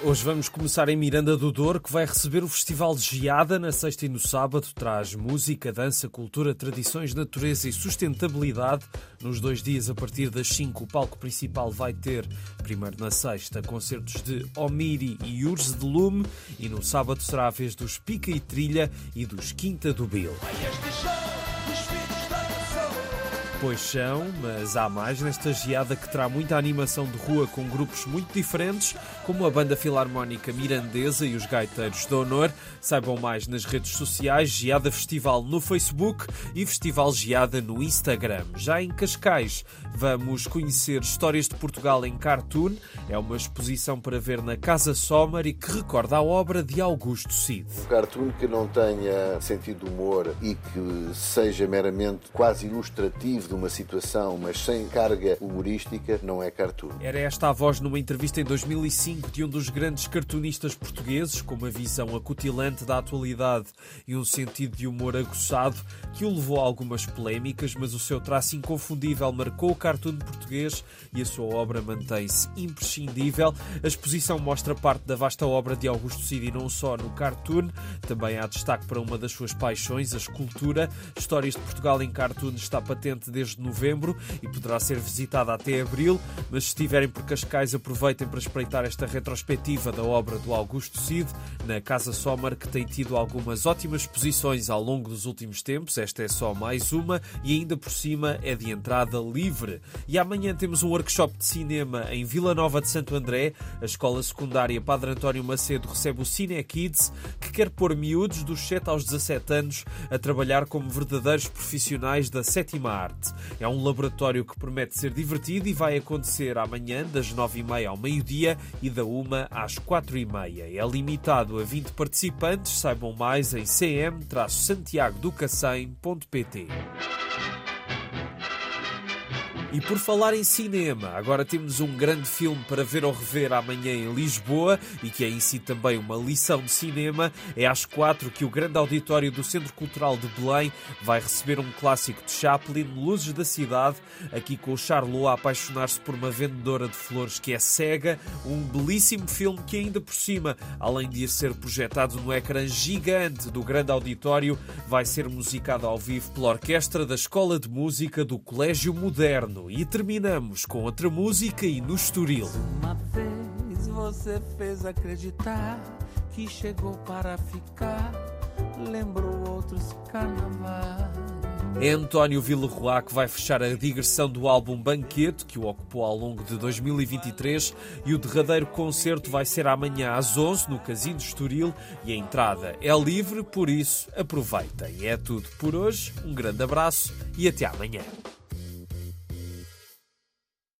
Hoje vamos começar em Miranda do Douro, que vai receber o Festival de Geada na sexta e no sábado. Traz música, dança, cultura, tradições, natureza e sustentabilidade. Nos dois dias, a partir das 5, o palco principal vai ter, primeiro na sexta, concertos de Omiri e Urs de Lume e no sábado será a vez dos Pica e Trilha e dos Quinta do Bill. Pois são, mas há mais nesta geada que terá muita animação de rua com grupos muito diferentes, como a Banda Filarmónica Mirandesa e os Gaiteiros do Honor. Saibam mais nas redes sociais, Geada Festival no Facebook e Festival Geada no Instagram. Já em Cascais, vamos conhecer histórias de Portugal em cartoon. É uma exposição para ver na Casa Sommer e que recorda a obra de Augusto Cid. Um cartoon que não tenha sentido de humor e que seja meramente quase ilustrativo de uma situação, mas sem carga humorística, não é cartoon. Era esta a voz numa entrevista em 2005 de um dos grandes cartunistas portugueses, com uma visão acutilante da atualidade e um sentido de humor aguçado, que o levou a algumas polémicas, mas o seu traço inconfundível marcou o cartoon português e a sua obra mantém-se imprescindível. A exposição mostra parte da vasta obra de Augusto Cid e não só no cartoon, também há destaque para uma das suas paixões, a escultura. Histórias de Portugal em cartoon está patente desde novembro e poderá ser visitada até abril, mas se estiverem por Cascais, aproveitem para espreitar esta retrospectiva da obra do Augusto Cid na Casa Sommer, que tem tido algumas ótimas exposições ao longo dos últimos tempos. Esta é só mais uma e ainda por cima é de entrada livre. E amanhã temos um workshop de cinema em Vila Nova de Santo André. A escola secundária Padre António Macedo recebe o Cine Kids, que quer pôr miúdos dos 7 aos 17 anos a trabalhar como verdadeiros profissionais da sétima arte. É um laboratório que promete ser divertido e vai acontecer amanhã, das 9h30 ao meio-dia e da 1 às 4h30. É limitado a 20 participantes. Saibam mais em cm-santiagoducacém.pt. E por falar em cinema, agora temos um grande filme para ver ou rever amanhã em Lisboa e que é em si também uma lição de cinema. É às quatro que o grande auditório do Centro Cultural de Belém vai receber um clássico de Chaplin, Luzes da Cidade, aqui com o Charlot a apaixonar-se por uma vendedora de flores que é cega. Um belíssimo filme que ainda por cima, além de ser projetado no ecrã gigante do grande auditório, vai ser musicado ao vivo pela orquestra da Escola de Música do Colégio Moderno e terminamos com outra música e no Estoril. Uma vez você fez acreditar que chegou para ficar, lembrou outros carnavais. É António Villarroa que vai fechar a digressão do álbum Banquete, que o ocupou ao longo de 2023, e o derradeiro concerto vai ser amanhã às 11 no Casino Estoril e a entrada é livre, por isso aproveitem. É tudo por hoje, um grande abraço e até amanhã.